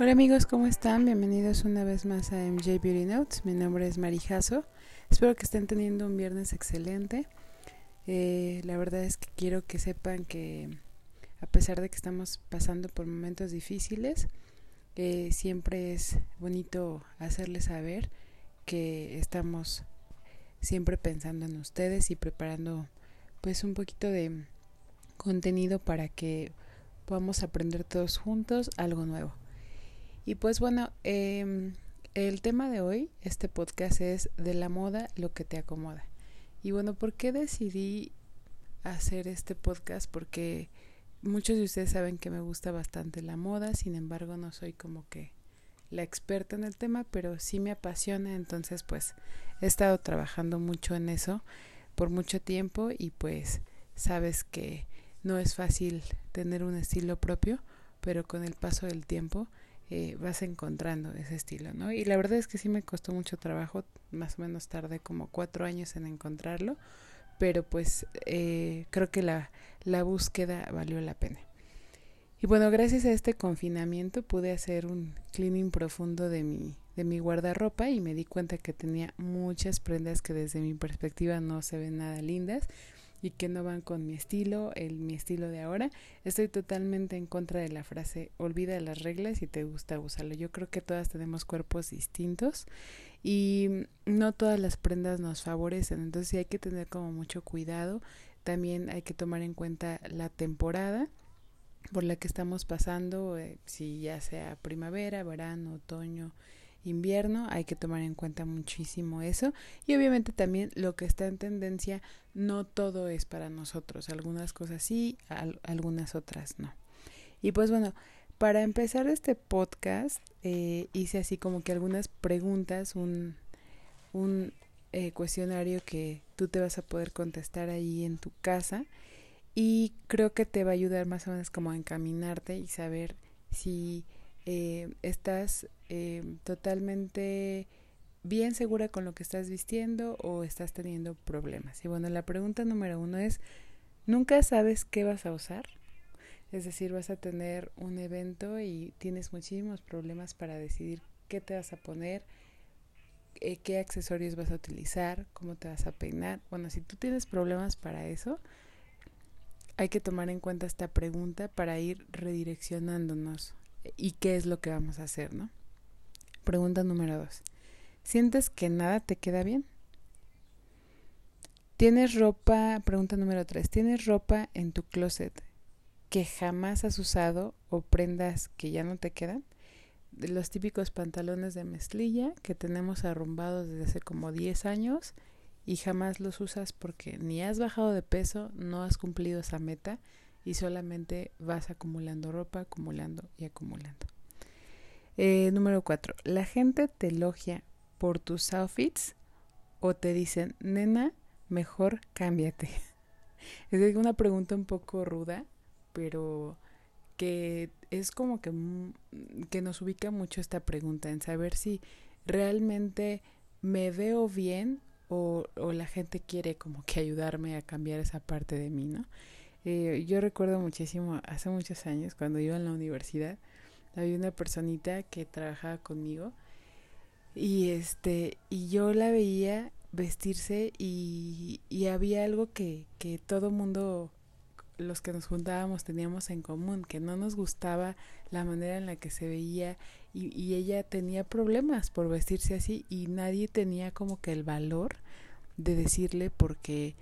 Hola amigos, ¿cómo están? Bienvenidos una vez más a MJ Beauty Notes. Mi nombre es Marijazo. Espero que estén teniendo un viernes excelente. Eh, la verdad es que quiero que sepan que a pesar de que estamos pasando por momentos difíciles, eh, siempre es bonito hacerles saber que estamos siempre pensando en ustedes y preparando pues un poquito de contenido para que podamos aprender todos juntos algo nuevo. Y pues bueno, eh, el tema de hoy, este podcast es de la moda, lo que te acomoda. Y bueno, ¿por qué decidí hacer este podcast? Porque muchos de ustedes saben que me gusta bastante la moda, sin embargo no soy como que la experta en el tema, pero sí me apasiona, entonces pues he estado trabajando mucho en eso por mucho tiempo y pues sabes que no es fácil tener un estilo propio, pero con el paso del tiempo eh, vas encontrando ese estilo, ¿no? Y la verdad es que sí me costó mucho trabajo, más o menos tardé como cuatro años en encontrarlo, pero pues eh, creo que la, la búsqueda valió la pena. Y bueno, gracias a este confinamiento pude hacer un cleaning profundo de mi, de mi guardarropa y me di cuenta que tenía muchas prendas que desde mi perspectiva no se ven nada lindas y que no van con mi estilo, el mi estilo de ahora. Estoy totalmente en contra de la frase olvida las reglas y te gusta usarlo. Yo creo que todas tenemos cuerpos distintos y no todas las prendas nos favorecen, entonces hay que tener como mucho cuidado. También hay que tomar en cuenta la temporada por la que estamos pasando, eh, si ya sea primavera, verano, otoño, invierno, hay que tomar en cuenta muchísimo eso y obviamente también lo que está en tendencia, no todo es para nosotros, algunas cosas sí, algunas otras no. Y pues bueno, para empezar este podcast eh, hice así como que algunas preguntas, un, un eh, cuestionario que tú te vas a poder contestar ahí en tu casa y creo que te va a ayudar más o menos como a encaminarte y saber si eh, estás eh, totalmente bien segura con lo que estás vistiendo o estás teniendo problemas. Y bueno, la pregunta número uno es, ¿nunca sabes qué vas a usar? Es decir, vas a tener un evento y tienes muchísimos problemas para decidir qué te vas a poner, eh, qué accesorios vas a utilizar, cómo te vas a peinar. Bueno, si tú tienes problemas para eso, hay que tomar en cuenta esta pregunta para ir redireccionándonos y qué es lo que vamos a hacer, ¿no? Pregunta número dos. ¿Sientes que nada te queda bien? ¿Tienes ropa? Pregunta número tres. ¿Tienes ropa en tu closet que jamás has usado o prendas que ya no te quedan? Los típicos pantalones de mezclilla que tenemos arrumbados desde hace como 10 años y jamás los usas porque ni has bajado de peso, no has cumplido esa meta y solamente vas acumulando ropa, acumulando y acumulando. Eh, número 4. La gente te elogia por tus outfits o te dicen, nena, mejor cámbiate. Es una pregunta un poco ruda, pero que es como que, que nos ubica mucho esta pregunta en saber si realmente me veo bien o, o la gente quiere como que ayudarme a cambiar esa parte de mí, ¿no? Eh, yo recuerdo muchísimo, hace muchos años, cuando iba en la universidad, había una personita que trabajaba conmigo y este y yo la veía vestirse y, y había algo que, que todo mundo los que nos juntábamos teníamos en común, que no nos gustaba la manera en la que se veía y, y ella tenía problemas por vestirse así y nadie tenía como que el valor de decirle porque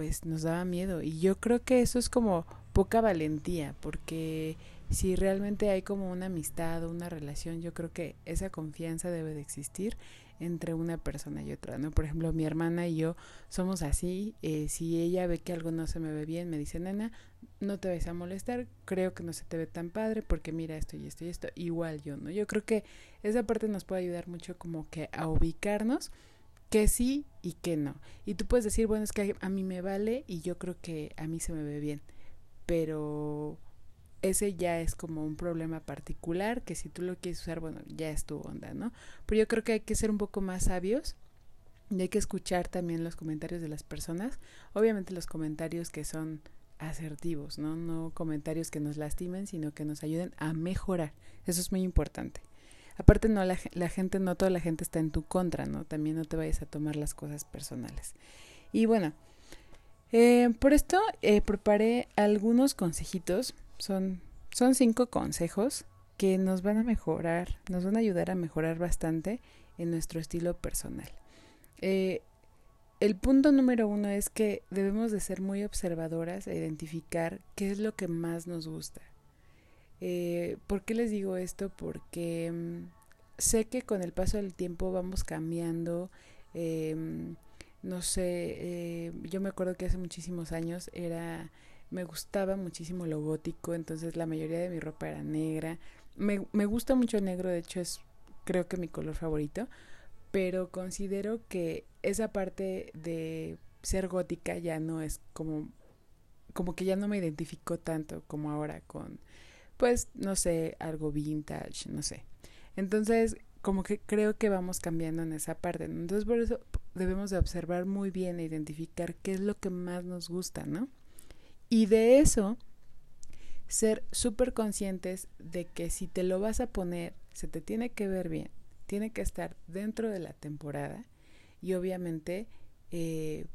pues nos daba miedo. Y yo creo que eso es como poca valentía, porque si realmente hay como una amistad o una relación, yo creo que esa confianza debe de existir entre una persona y otra, ¿no? Por ejemplo, mi hermana y yo somos así, eh, si ella ve que algo no se me ve bien, me dice, nena, no te vayas a molestar, creo que no se te ve tan padre porque mira esto y esto y esto, igual yo, ¿no? Yo creo que esa parte nos puede ayudar mucho como que a ubicarnos que sí y que no. Y tú puedes decir, bueno, es que a mí me vale y yo creo que a mí se me ve bien. Pero ese ya es como un problema particular que si tú lo quieres usar, bueno, ya es tu onda, ¿no? Pero yo creo que hay que ser un poco más sabios y hay que escuchar también los comentarios de las personas. Obviamente los comentarios que son asertivos, ¿no? No comentarios que nos lastimen, sino que nos ayuden a mejorar. Eso es muy importante. Aparte, no, la, gente, no toda la gente está en tu contra, ¿no? También no te vayas a tomar las cosas personales. Y bueno, eh, por esto eh, preparé algunos consejitos. Son, son cinco consejos que nos van a mejorar, nos van a ayudar a mejorar bastante en nuestro estilo personal. Eh, el punto número uno es que debemos de ser muy observadoras e identificar qué es lo que más nos gusta. Eh, ¿Por qué les digo esto? Porque mm, sé que con el paso del tiempo vamos cambiando. Eh, no sé, eh, yo me acuerdo que hace muchísimos años era, me gustaba muchísimo lo gótico, entonces la mayoría de mi ropa era negra. Me, me gusta mucho el negro, de hecho es creo que mi color favorito, pero considero que esa parte de ser gótica ya no es como como que ya no me identifico tanto como ahora con pues no sé, algo vintage, no sé. Entonces, como que creo que vamos cambiando en esa parte. Entonces, por eso debemos de observar muy bien e identificar qué es lo que más nos gusta, ¿no? Y de eso ser súper conscientes de que si te lo vas a poner, se te tiene que ver bien tiene que estar dentro de la temporada y obviamente eh,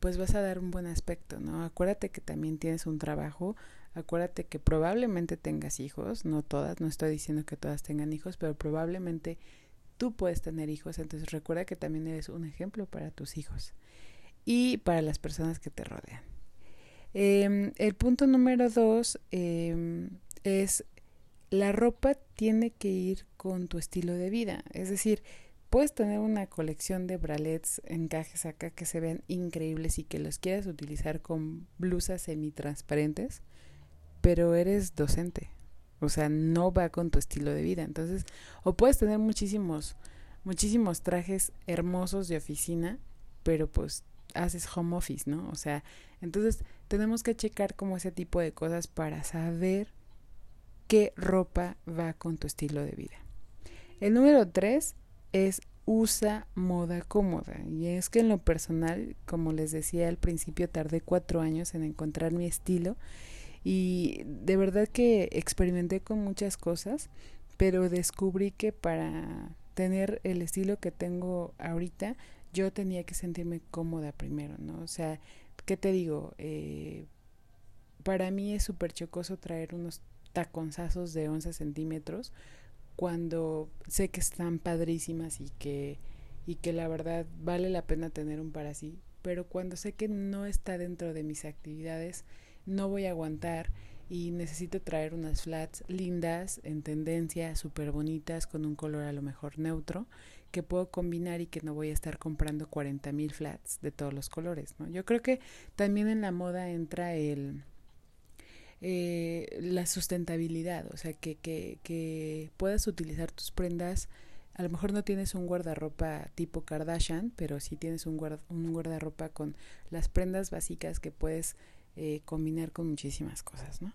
pues vas a dar un buen aspecto, ¿no? Acuérdate que también tienes un trabajo, acuérdate que probablemente tengas hijos, no todas, no estoy diciendo que todas tengan hijos, pero probablemente tú puedes tener hijos, entonces recuerda que también eres un ejemplo para tus hijos y para las personas que te rodean. Em, el punto número dos em, es la ropa tiene que ir con tu estilo de vida. Es decir, puedes tener una colección de bralets, encajes acá que se ven increíbles y que los quieras utilizar con blusas semitransparentes, pero eres docente. O sea, no va con tu estilo de vida. Entonces, o puedes tener muchísimos, muchísimos trajes hermosos de oficina, pero pues haces home office, ¿no? O sea, entonces tenemos que checar como ese tipo de cosas para saber qué ropa va con tu estilo de vida. El número tres es usa moda cómoda. Y es que en lo personal, como les decía al principio, tardé cuatro años en encontrar mi estilo. Y de verdad que experimenté con muchas cosas, pero descubrí que para tener el estilo que tengo ahorita, yo tenía que sentirme cómoda primero, ¿no? O sea, ¿qué te digo? Eh, para mí es súper chocoso traer unos taconzazos de 11 centímetros cuando sé que están padrísimas y que, y que la verdad vale la pena tener un par así, pero cuando sé que no está dentro de mis actividades, no voy a aguantar y necesito traer unas flats lindas, en tendencia, súper bonitas, con un color a lo mejor neutro, que puedo combinar y que no voy a estar comprando 40 mil flats de todos los colores, ¿no? Yo creo que también en la moda entra el eh, la sustentabilidad, o sea, que, que, que puedas utilizar tus prendas. A lo mejor no tienes un guardarropa tipo Kardashian, pero sí tienes un, un guardarropa con las prendas básicas que puedes eh, combinar con muchísimas cosas, ¿no?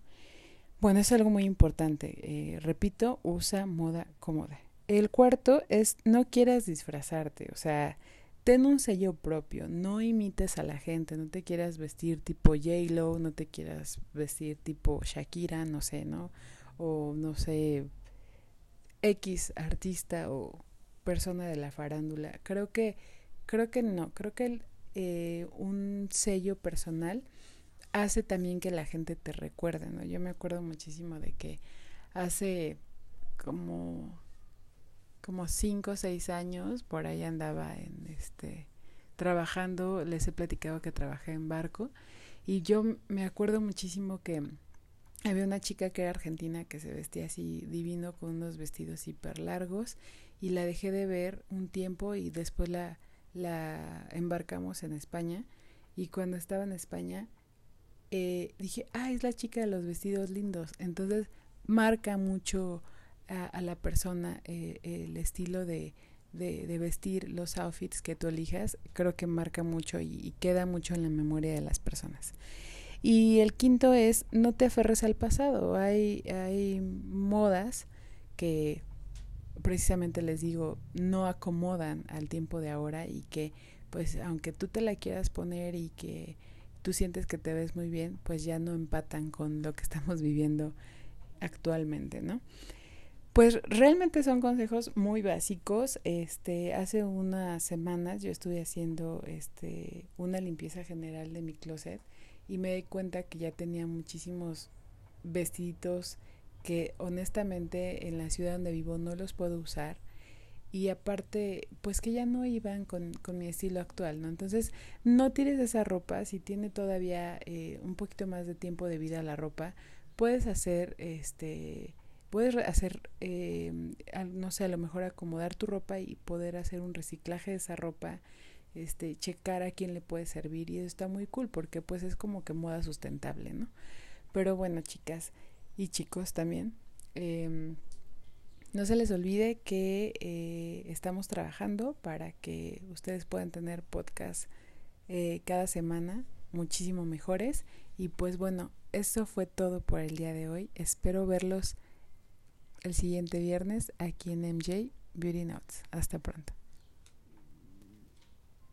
Bueno, es algo muy importante. Eh, repito, usa moda cómoda. El cuarto es no quieras disfrazarte, o sea, ten un sello propio, no imites a la gente, no te quieras vestir tipo J-Lo, no te quieras vestir tipo Shakira, no sé, ¿no? O no sé, X artista o persona de la farándula. Creo que, creo que no, creo que eh, un sello personal hace también que la gente te recuerde, ¿no? Yo me acuerdo muchísimo de que hace como como cinco o seis años, por ahí andaba en este trabajando, les he platicado que trabajé en barco y yo me acuerdo muchísimo que había una chica que era argentina que se vestía así divino con unos vestidos hiper largos y la dejé de ver un tiempo y después la, la embarcamos en España y cuando estaba en España eh, dije, ah, es la chica de los vestidos lindos. Entonces marca mucho a, la persona eh, el estilo de, de, vestir, los outfits que tú elijas, creo que marca mucho y, queda mucho en la memoria de las personas. Y el quinto es, no te aferres al pasado. Hay, hay modas que precisamente les digo, no acomodan al tiempo de ahora y que pues aunque tú te la quieras poner y que tú sientes que te ves muy bien, pues ya no empatan con lo que estamos viviendo actualmente, ¿no? Pues realmente son consejos muy básicos. Este, hace unas semanas yo estuve haciendo este una limpieza general de mi closet y me di cuenta que ya tenía muchísimos vestiditos que honestamente en la ciudad donde vivo no los puedo usar y aparte pues que ya no iban con, con mi estilo actual, ¿no? Entonces no tires esa ropa, si tiene todavía eh, un poquito más de tiempo de vida la ropa, puedes hacer este puedes hacer, eh, no sé, a lo mejor acomodar tu ropa y poder hacer un reciclaje de esa ropa, este, checar a quién le puede servir y eso está muy cool porque pues es como que moda sustentable, ¿no? Pero bueno, chicas y chicos también, em, no se les olvide que eh, estamos trabajando para que ustedes puedan tener podcast eh, cada semana muchísimo mejores y pues bueno, eso fue todo por el día de hoy. Espero verlos el siguiente viernes aquí en MJ Beauty Notes. Hasta pronto.